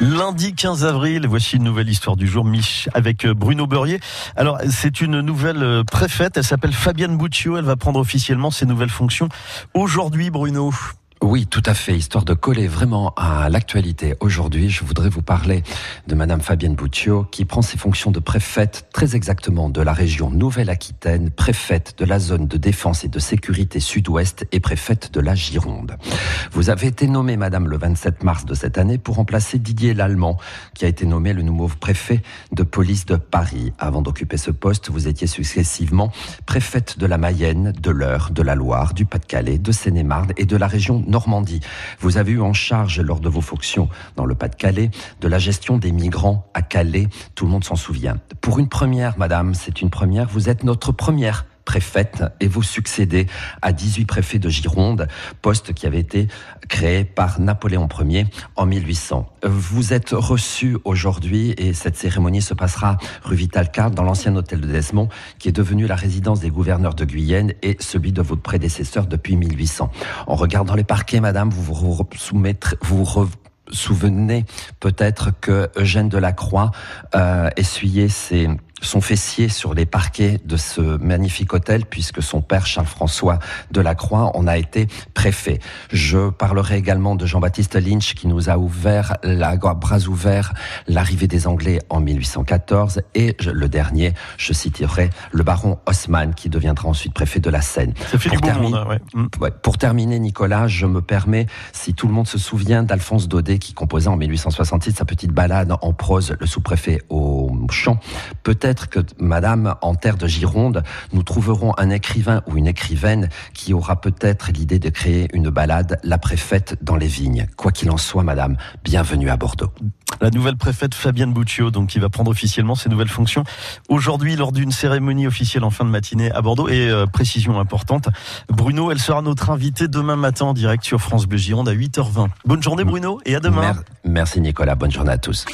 Lundi 15 avril, voici une nouvelle histoire du jour, Mich, avec euh, Bruno Beurrier. Alors, c'est une nouvelle euh, préfète, elle s'appelle Fabienne Boutiot, elle va prendre officiellement ses nouvelles fonctions aujourd'hui, Bruno. Oui, tout à fait. Histoire de coller vraiment à l'actualité aujourd'hui, je voudrais vous parler de Madame Fabienne Boutio, qui prend ses fonctions de préfète très exactement de la région Nouvelle-Aquitaine, préfète de la zone de défense et de sécurité sud-ouest et préfète de la Gironde. Vous avez été nommée, Madame, le 27 mars de cette année pour remplacer Didier Lallemand, qui a été nommé le nouveau préfet de police de Paris. Avant d'occuper ce poste, vous étiez successivement préfète de la Mayenne, de l'Eure, de la Loire, du Pas-de-Calais, de Seine-et-Marne et de la région Normandie. Vous avez eu en charge, lors de vos fonctions dans le Pas-de-Calais, de la gestion des migrants à Calais. Tout le monde s'en souvient. Pour une première, madame, c'est une première. Vous êtes notre première préfète et vous succédez à 18 préfets de Gironde, poste qui avait été créé par Napoléon Ier en 1800. Vous êtes reçu aujourd'hui et cette cérémonie se passera rue Vital-Carte dans l'ancien hôtel de Desmond qui est devenu la résidence des gouverneurs de Guyenne et celui de votre prédécesseur depuis 1800. En regardant les parquets, madame, vous vous souvenez peut-être que Eugène Delacroix euh, essuyait ses son fessier sur les parquets de ce magnifique hôtel puisque son père Charles-François Delacroix en a été préfet. Je parlerai également de Jean-Baptiste Lynch qui nous a ouvert la bras ouvert l'arrivée des Anglais en 1814 et le dernier, je citerai le baron Haussmann qui deviendra ensuite préfet de la Seine. Ça fait pour, du terminer, monde, hein, ouais. pour terminer, Nicolas, je me permets, si tout le monde se souvient d'Alphonse Daudet qui composait en 1866 sa petite balade en prose, le sous-préfet au champ, peut-être peut-être que, madame, en terre de Gironde, nous trouverons un écrivain ou une écrivaine qui aura peut-être l'idée de créer une balade, La préfète dans les vignes. Quoi qu'il en soit, madame, bienvenue à Bordeaux. La nouvelle préfète Fabienne Buccio, donc qui va prendre officiellement ses nouvelles fonctions aujourd'hui lors d'une cérémonie officielle en fin de matinée à Bordeaux. Et euh, précision importante, Bruno, elle sera notre invitée demain matin en direct sur France Bleu Gironde à 8h20. Bonne journée Bruno et à demain. Merci Nicolas, bonne journée à tous.